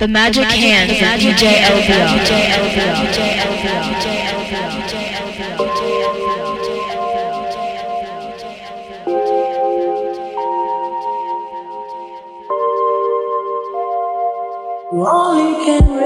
The magic hands of DJ LBR. Only can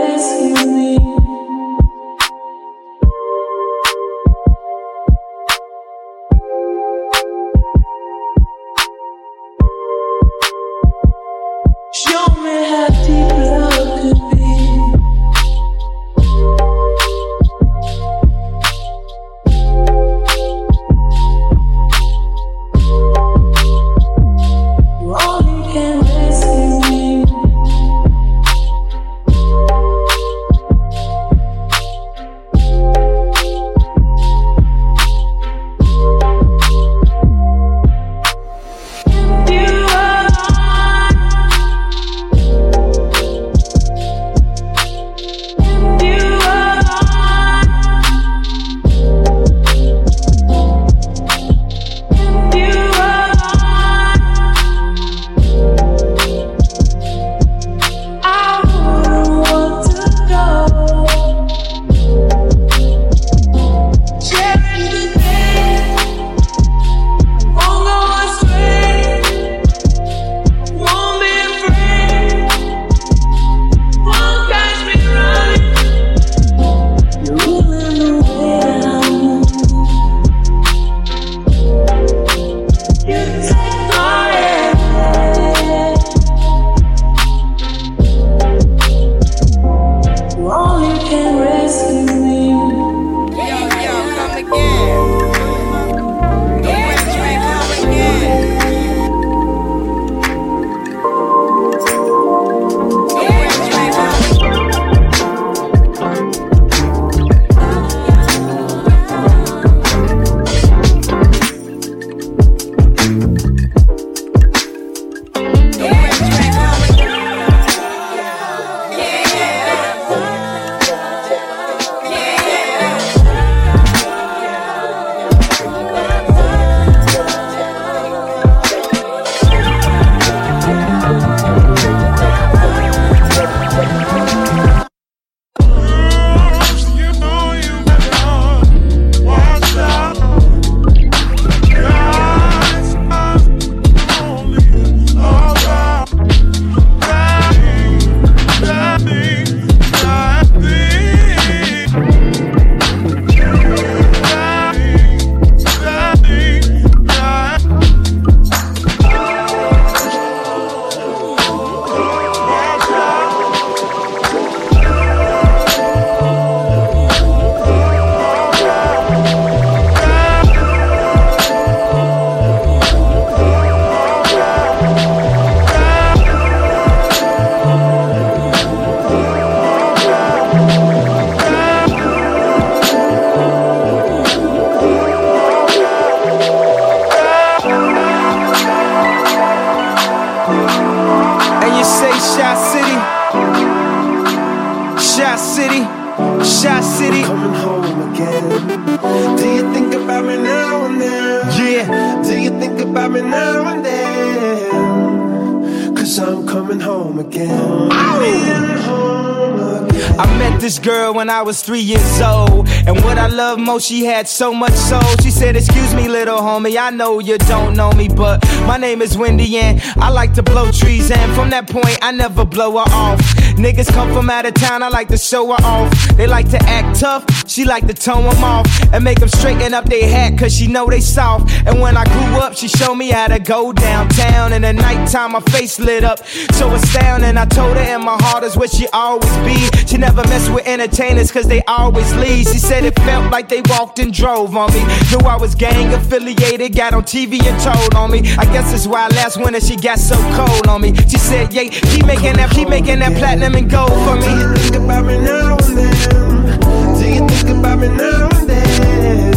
when I was three years old. And what I love most, she had so much soul. She said, Excuse me, little homie, I know you don't know me, but my name is Wendy and I like to blow trees. And from that point, I never blow her off. Niggas come from out of town, I like to show her off. They like to act tough, she like to tone them off. And make them straighten up their hat, cause she know they soft. And when I grew up, she showed me how to go downtown. In the nighttime, my face lit up, so astounding. I told her, and my heart is where she always be. She never mess with entertainers, cause they always leave. She said it felt like they walked and drove on me. Knew I was gang affiliated, got on TV and told on me. I guess that's why last winter she got so cold on me. She said, Yeah, keep making that, keep making that platinum and gold for Do me. you think about me now and then? Do you think about me now and then?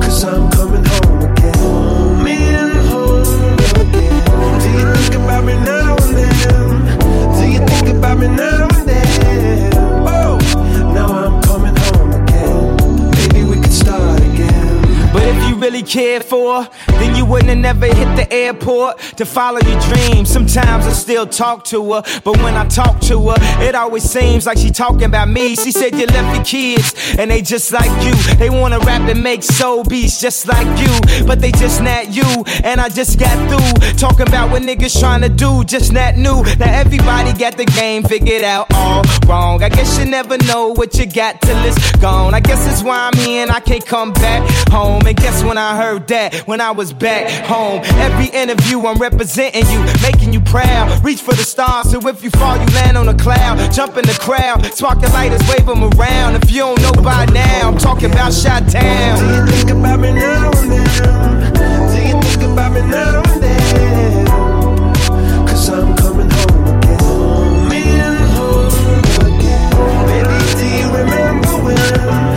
Cause I'm coming home again. Coming home again. Do you think about me now and then? Do you think about me now really cared for, then you wouldn't have never hit the airport to follow your dreams. Sometimes I still talk to her, but when I talk to her, it always seems like she talking about me. She said you left your kids, and they just like you. They wanna rap and make soul beats just like you, but they just not you. And I just got through talking about what niggas trying to do, just not new. Now everybody got the game figured out all wrong. I guess you never know what you got till it's gone. I guess that's why I'm here and I can't come back home. And guess when I heard that? When I was back home. Every interview I'm representing you, making you proud. Reach for the stars, so if you fall, you land on a cloud. Jump in the crowd, spark the lighters, wave them around. If you don't know by now, I'm talking about Shot Do you think about me now then? Do you think about me now then? Cause I'm coming home again. Coming home again. Baby, do you remember when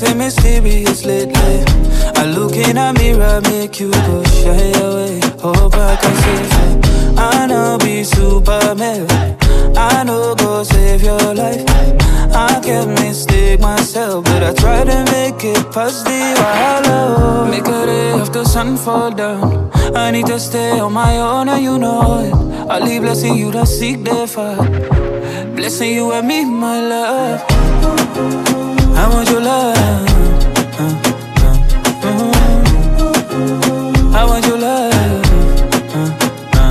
acting mysterious lately. I look in a mirror, make you go shy away. Hope I can save you. I know be Superman. I know go save your life. I can mistake myself, but I try to make it past the wahala. Make a day after sun fall down. I need to stay on my own, and you know it. I leave blessing you to seek the fire. Blessing you and me, my love. I want your love. Uh, uh, mm. I want your love. Uh, uh,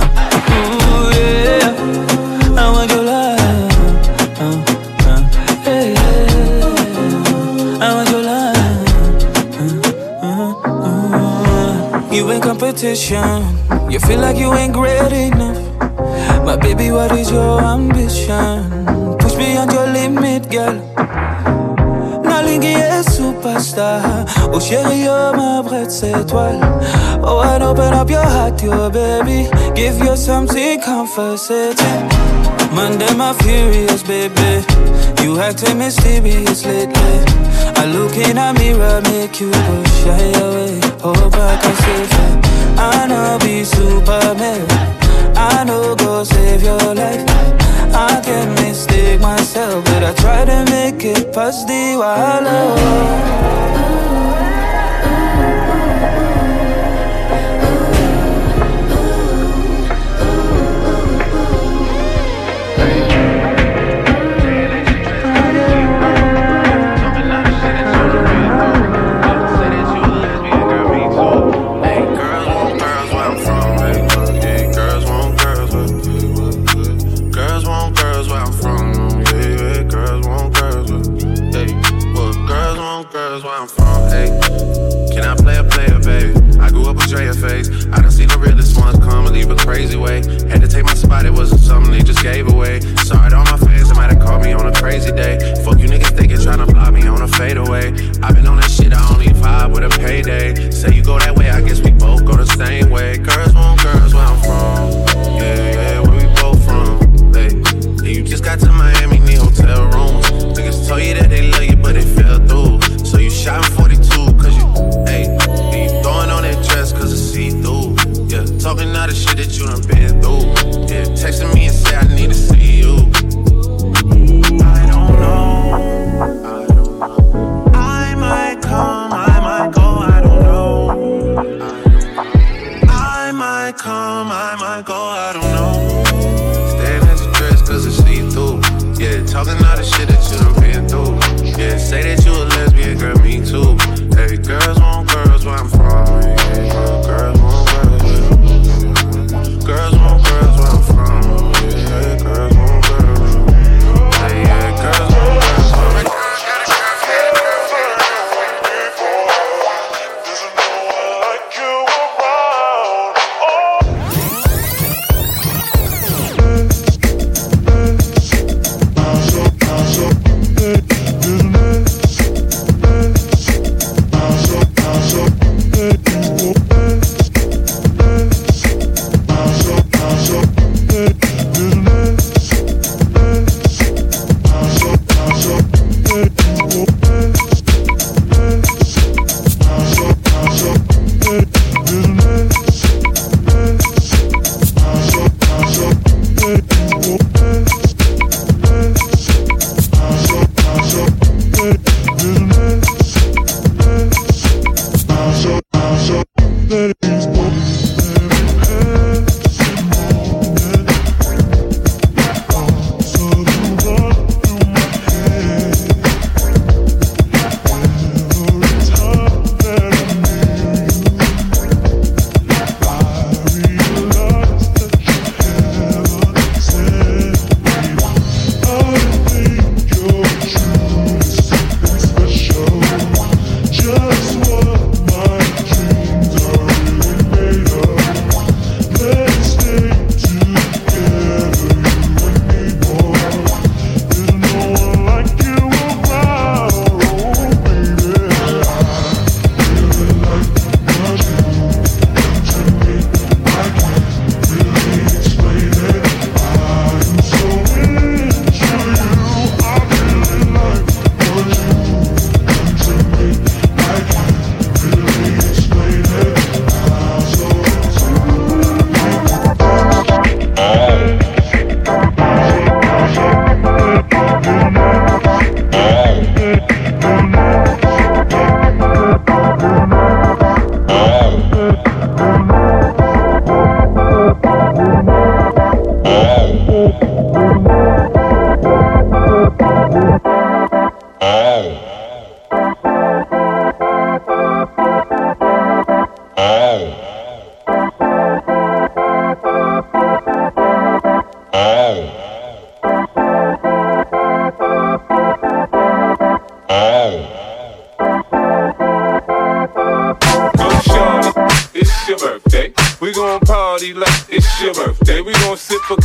yeah. I want your love. Uh, uh, yeah. I want your love. Uh, uh, uh. You in competition. You feel like you ain't great enough. My baby, what is your ambition? Push beyond your limit, girl. Bengué est superstar. Oh chérie, you're my brightest étoile. Oh, and open up your heart your baby. Give you something comforting. Eh, Monday, my furious baby. You acting mysterious lately. I look in a mirror, make you go shy away. Hope oh, I can save you. I know be Superman. I know go save your life. I can mistake myself, but I try to make it past the while.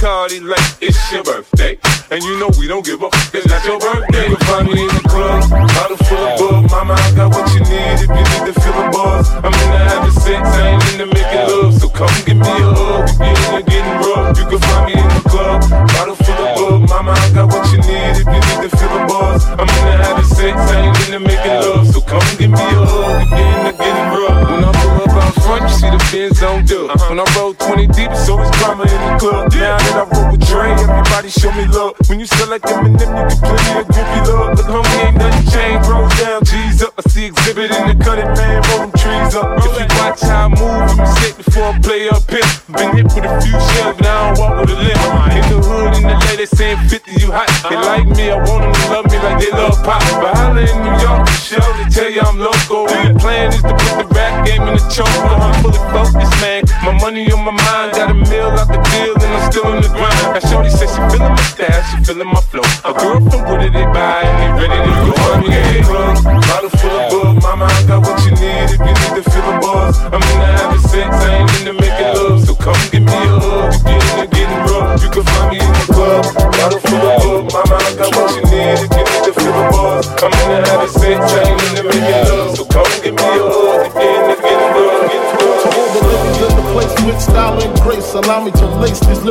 Cardi like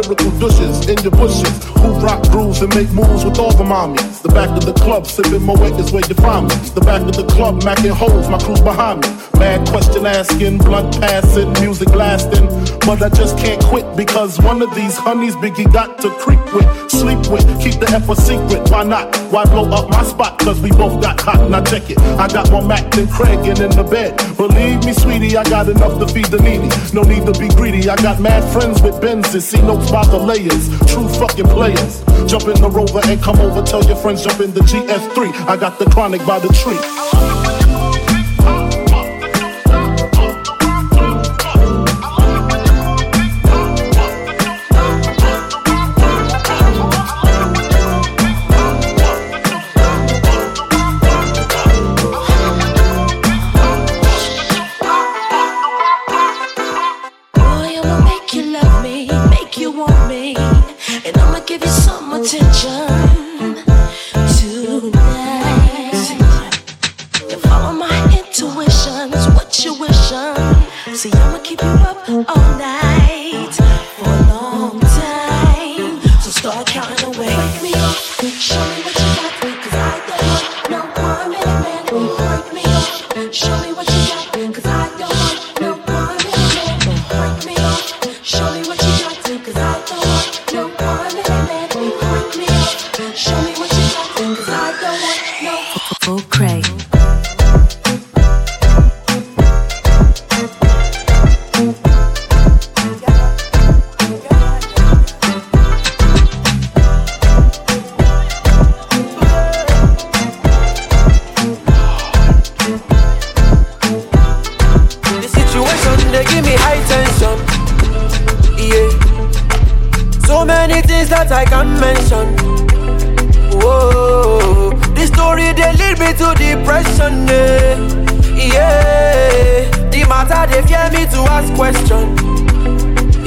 lyrical douches in your bushes who rock grooves and make moves with all the mommies. The back of the club, sipping Moët is where you find me. The back of the club, macking holes, my crew's behind me. Bad question asking, blunt passing, music lasting. But I just can't quit because one of these honeys Biggie got to creep with, sleep with, keep the F a secret. Why not? Why blow up my spot? Cause we both got hot. Now check it. I got more Mac than Craig and in the bed. Believe me, sweetie, I got enough to feed the needy. No need to be greedy. I got mad friends with Benzes. See notes by the layers. True fucking players. Jump in the rover and come over. Tell your friends jump in the GS3. I got the chronic by the tree.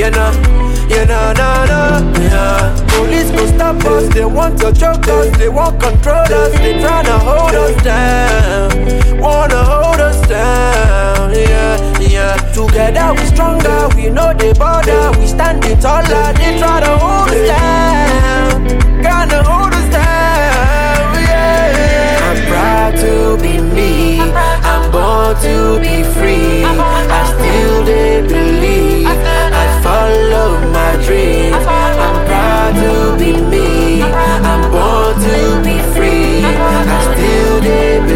you know, you know, no, no, yeah. Police go stop us, they want to choke us, they want control us, they tryna hold us down, wanna hold us down, yeah, yeah. Together we stronger, we know the border, we stand standing taller, they try to hold us down, Gonna hold us down, yeah. I'm proud to be me, I'm born to be free, I still did believe follow my dream. I'm proud to be me. I'm born to be free. I still did.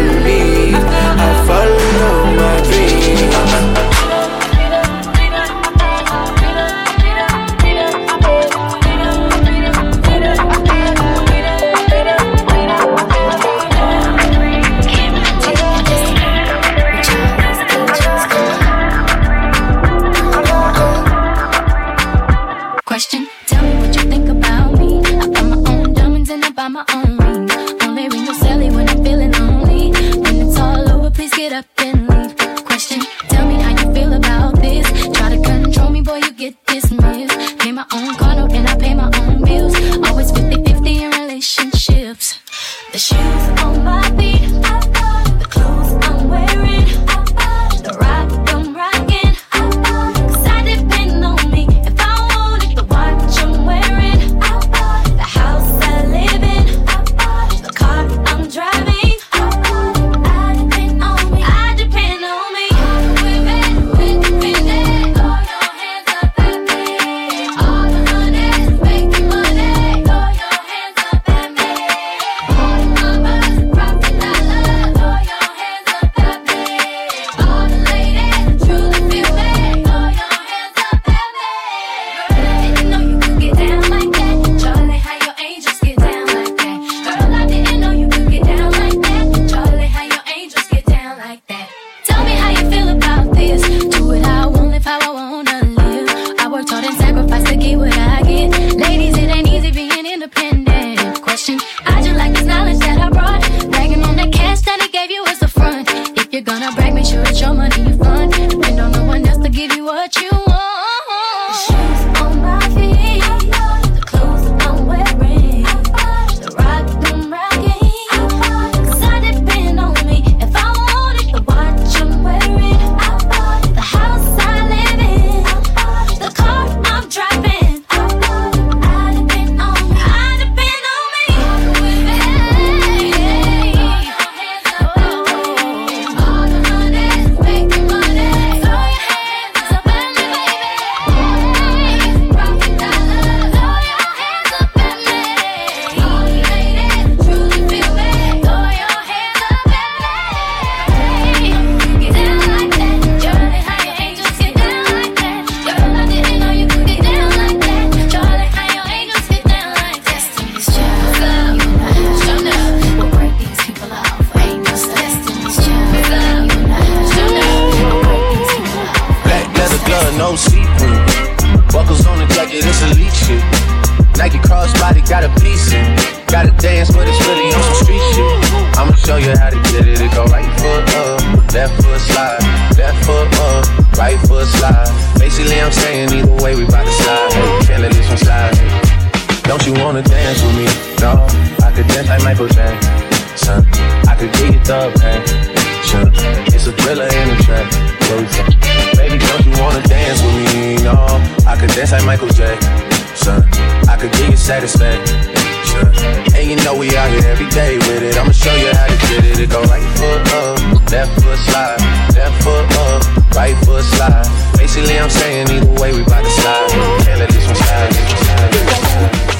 gorilla in the trap. Closer. Baby, don't you wanna dance with me? No, I could dance like Michael Jackson. I could give you satisfaction. And you know we out here every day with it. I'ma show you how to get it. It go right foot up, left foot slide, left foot up, right foot slide. Basically, I'm saying either way we bout to slide. Can't let this one slide. This one slide. This one slide.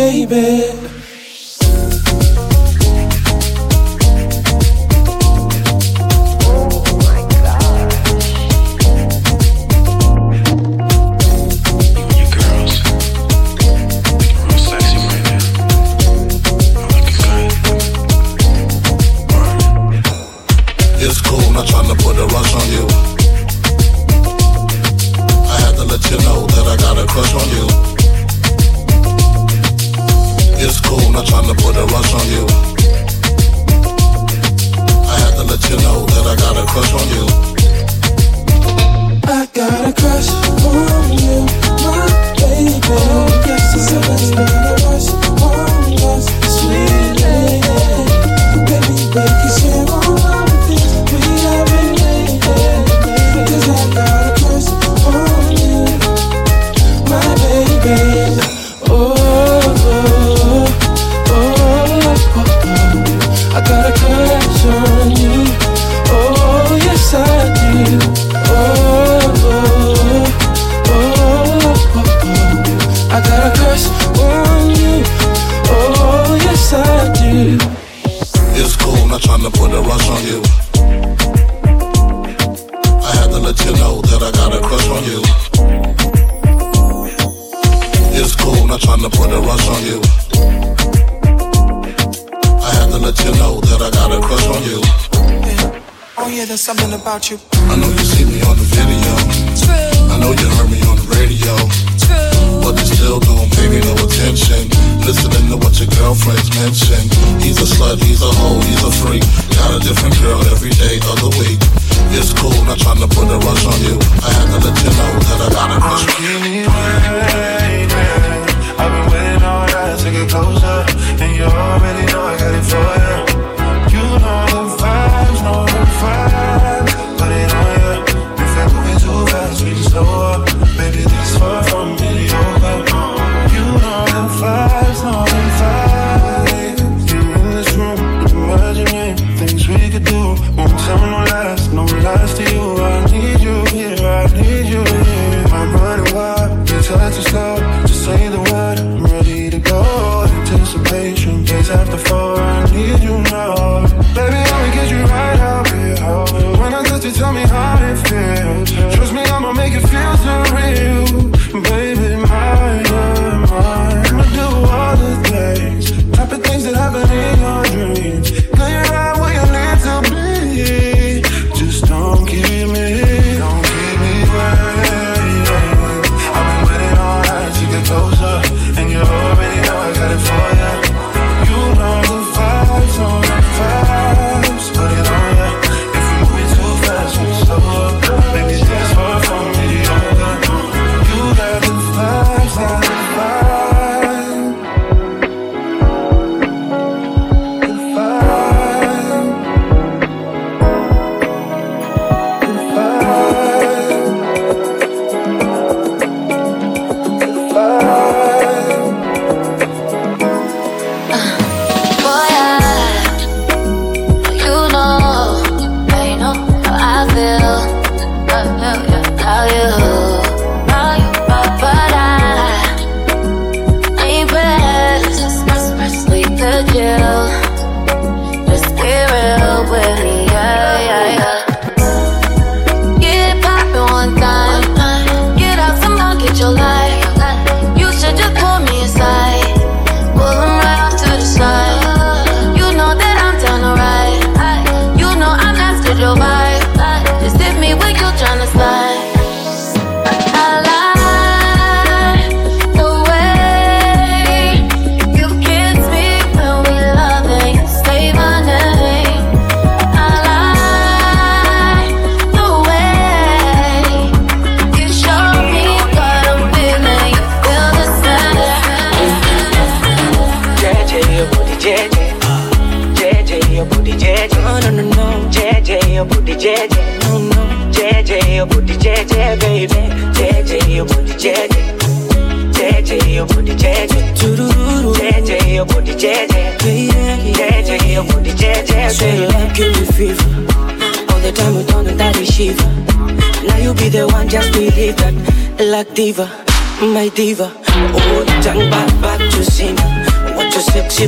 baby.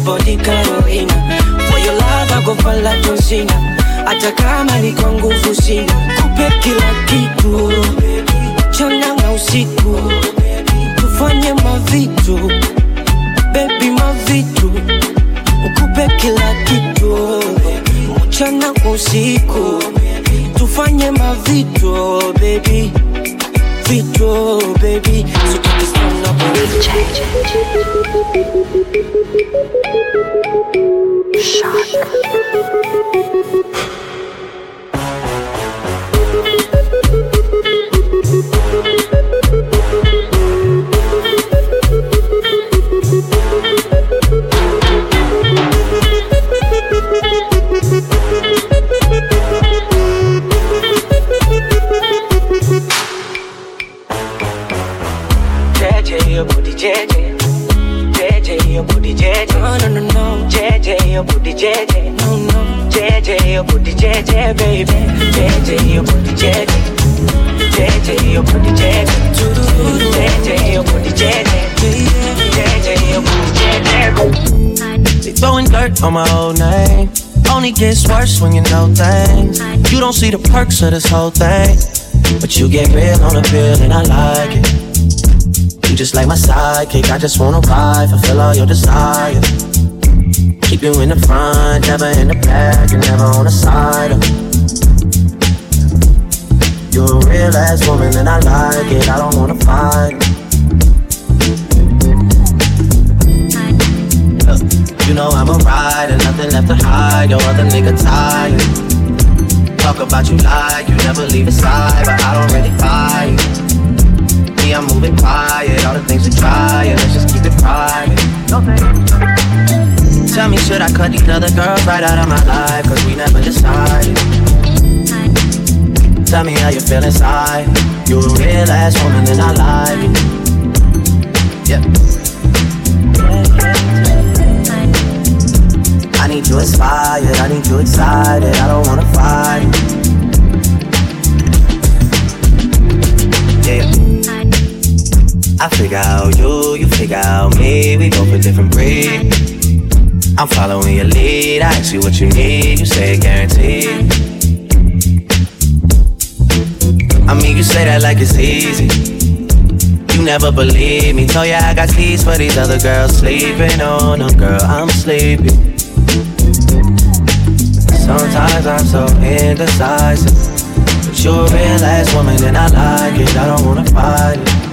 Body, Carolina. For your love, I go John Cena. Hata kama niko nguvu sina, your JJ. JJ, JJ. JJ, JJ. JJ, JJ. JJ, JJ. JJ, JJ. Throwing dirt on my old name. Only gets worse when you know things. You don't see the perks of this whole thing. But you get real on the pill and I like it. You just like my sidekick, I just wanna ride, fulfill all your desires. Keep you in the front, never in the back, and never on the side. You're a real ass woman and I like it, I don't wanna fight. You know I'm a rider, nothing left to hide, your other nigga tired. Talk about you like you never leave his side, but I don't really buy. Me, I'm moving quiet, all the things we try, and let's just keep it private. Tell me, should I cut these other girls right out of my life? Cause we never decided. Tell me how you feel inside. You're a real ass woman and I like it. Yeah. I need you inspired, I need you excited, I don't wanna fight. Yeah. I figure out you, you figure out me, we both a different breed. I'm following your lead, I ask you what you need, you say guaranteed. I mean, you say that like it's easy. You never believe me, Tell ya I got keys for these other girls sleeping oh, on them, girl, I'm sleepy. Sometimes I'm so indecisive. But you're a real ass woman and I like it, I don't wanna fight it.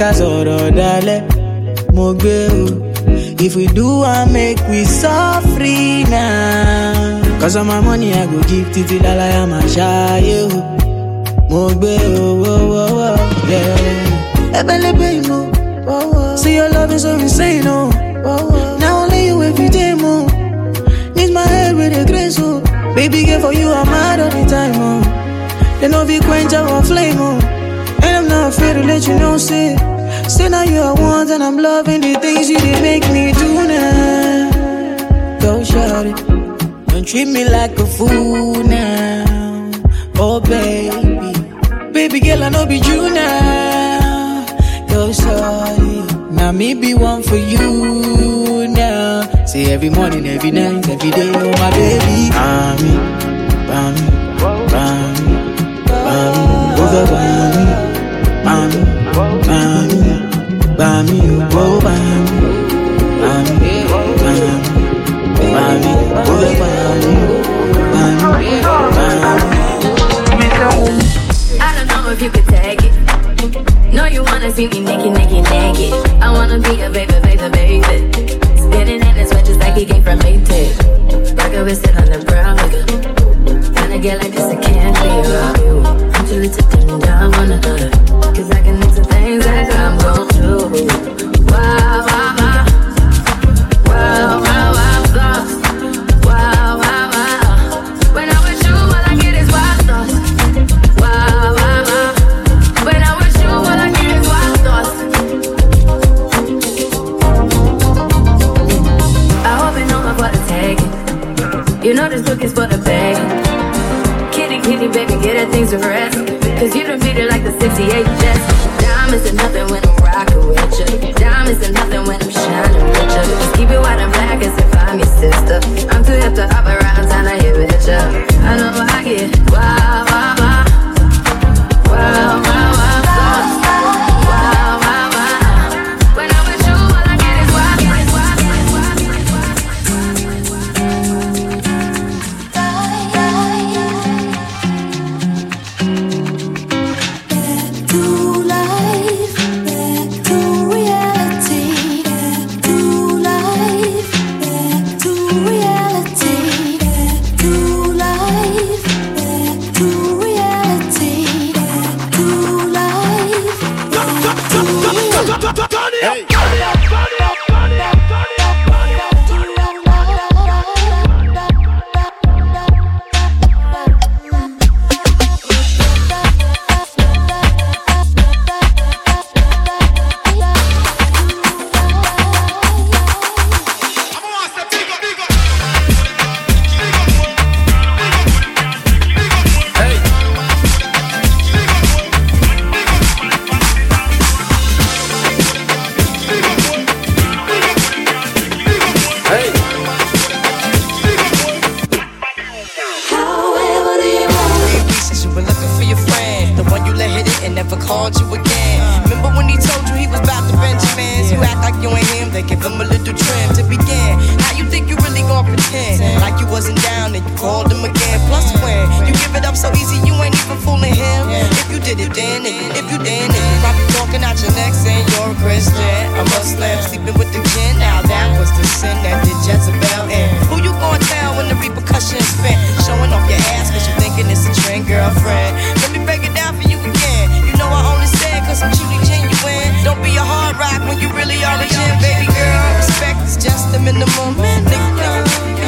Ká sọ̀rọ̀ dalẹ̀. Mo gbé o. If we do I make we suffer now. Cause of my money I go give títí lálàyà máa ṣáyé o. Mo gbé owó wọ́wọ́ yeah. Ẹbẹ̀lẹ́bẹ̀ ìmọ̀. See your love is so insane o. Now only you every day mo. Need my head with a grace o. Baby girl for you I'm mad all the time oh. They know be quench our flame oh. Not afraid to let you know say. Say now you are one and I'm loving the things you did make me do now. Go shout it. Don't treat me like a fool now. Oh baby. Baby girl I know be you now. Go it. Now me be one for you now. Say every morning, every night, every day, oh my baby. Bami, bami, bami, bami, over bami, bami, bami, bami, oh bami, bami, bami, bami, over bami, bami, bami. I don't know if you could take it. No, you wanna see me naked, naked, naked. I wanna be a baby, baby, baby. Spinning in his just like he came from Maytag. Rocket with sit on the brown nigga. Kinda get like this, I can't around you. Cause I can things that I'm gon' do. Wow. Wow, wow, wow, things to rest. Cause you done beat it like the 68 Jets. Diamonds are nothing when you really are a gem, baby girl. Respect is just the minimum. Nigga,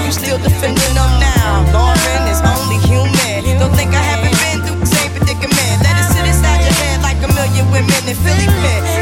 you still defending them now. Lauryn is only human. Don't think I haven't been through the same predicament. Let it sit inside your head like a million women in Philly pen.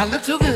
I look too good,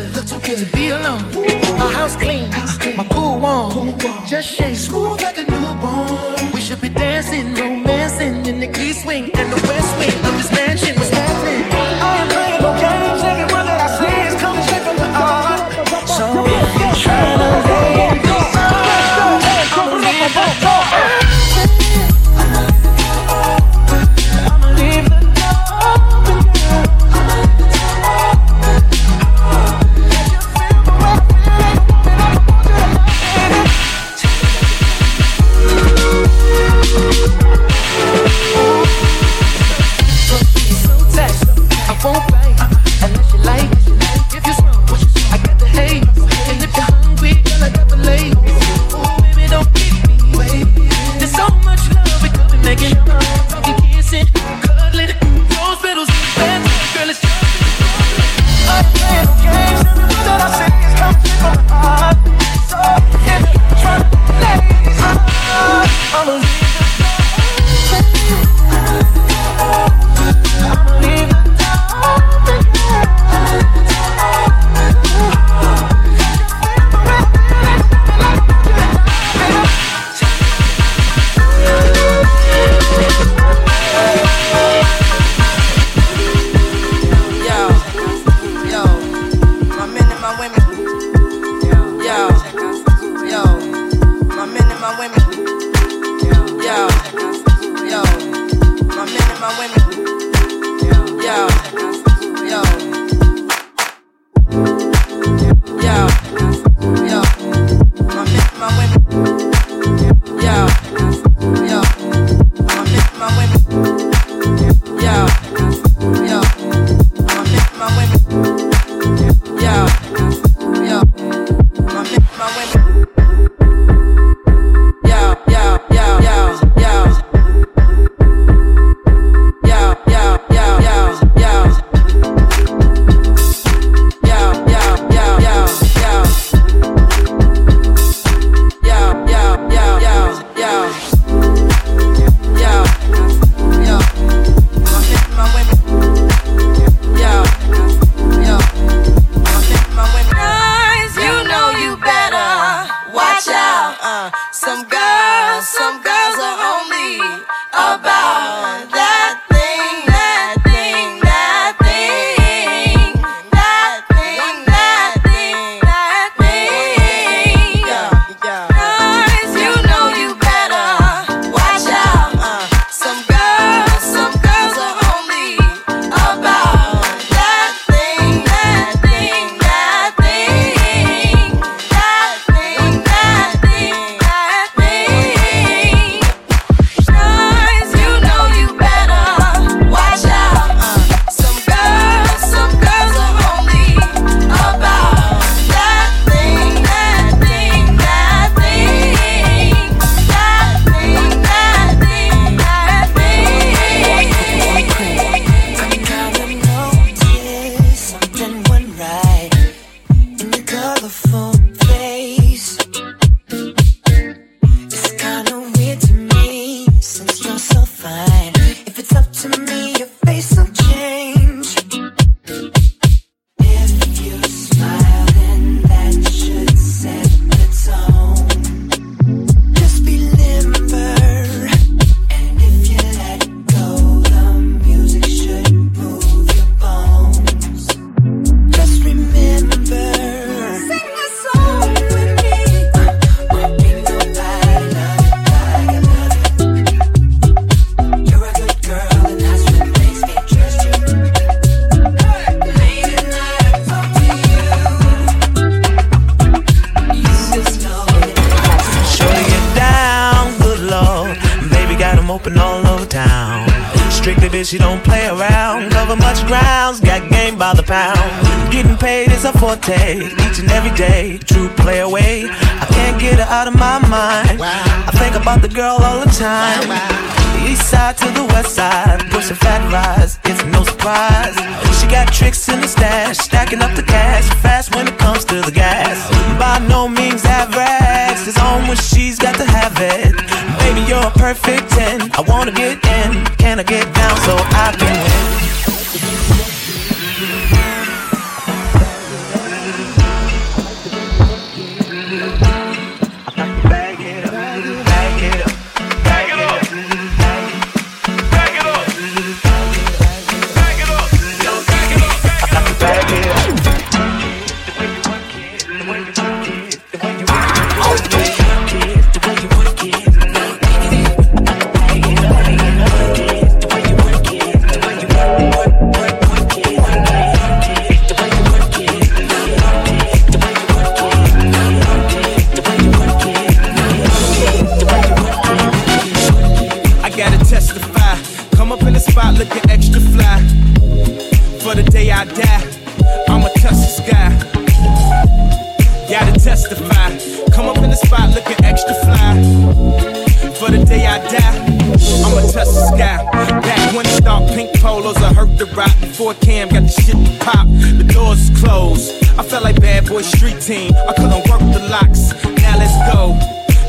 the rock before Cam got the shit to pop. The doors closed. I felt like bad boy street team. I couldn't work the locks. Now let's go.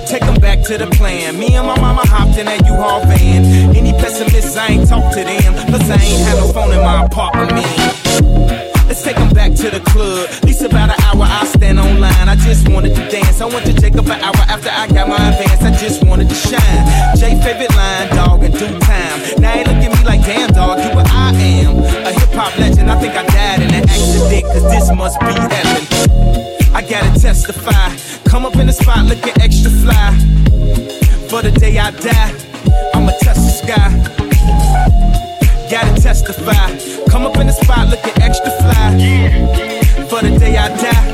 Take them back to the plan. Me and my mama hopped in that U-Haul van. Any pessimists, I ain't talk to them. Plus, I ain't had no phone in my apartment. Let's take them back to the club. At least about an hour, I stand online. I just wanted to dance. I went to Jacob an hour after I got cause this must be heaven. I gotta testify. Come up in the spot looking extra fly. For the day I die, I'ma touch the sky. Gotta testify. Come up in the spot looking extra fly. For the day I die,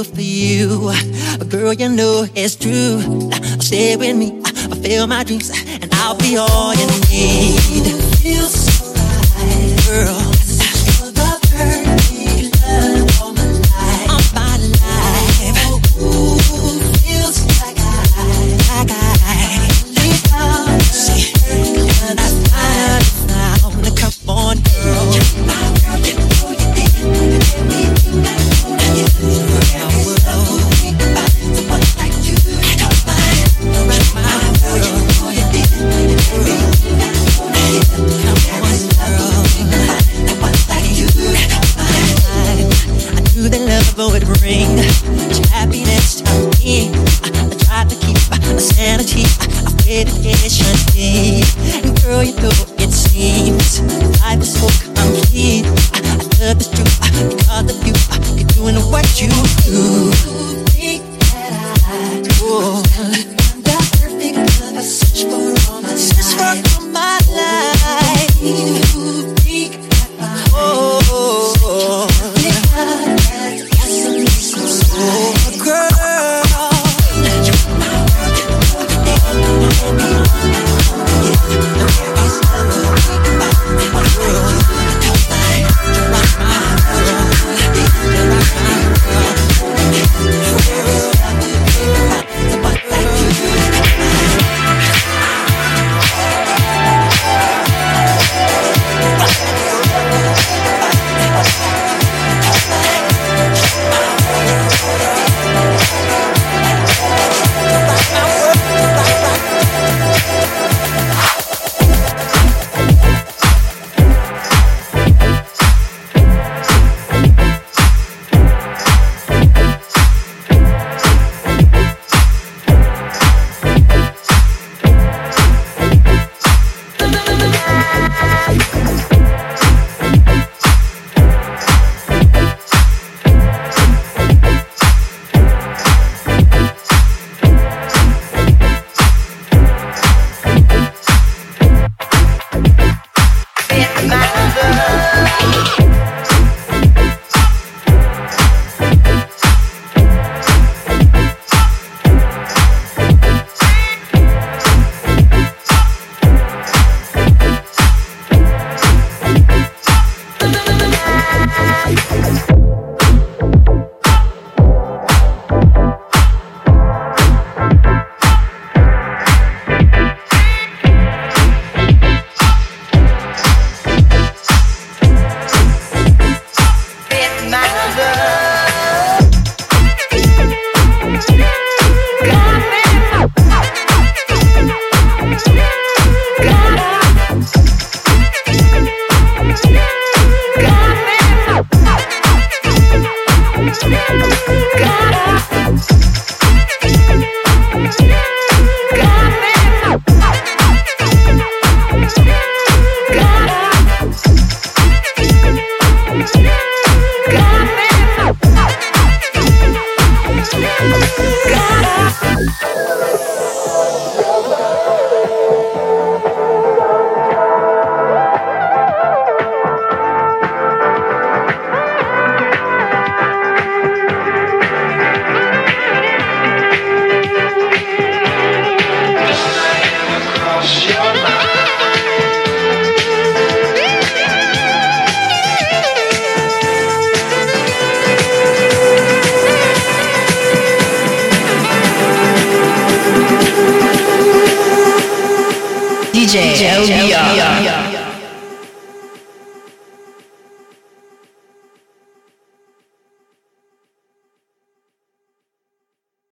for you. Girl, you know it's true. Stay with me, fulfill my dreams, and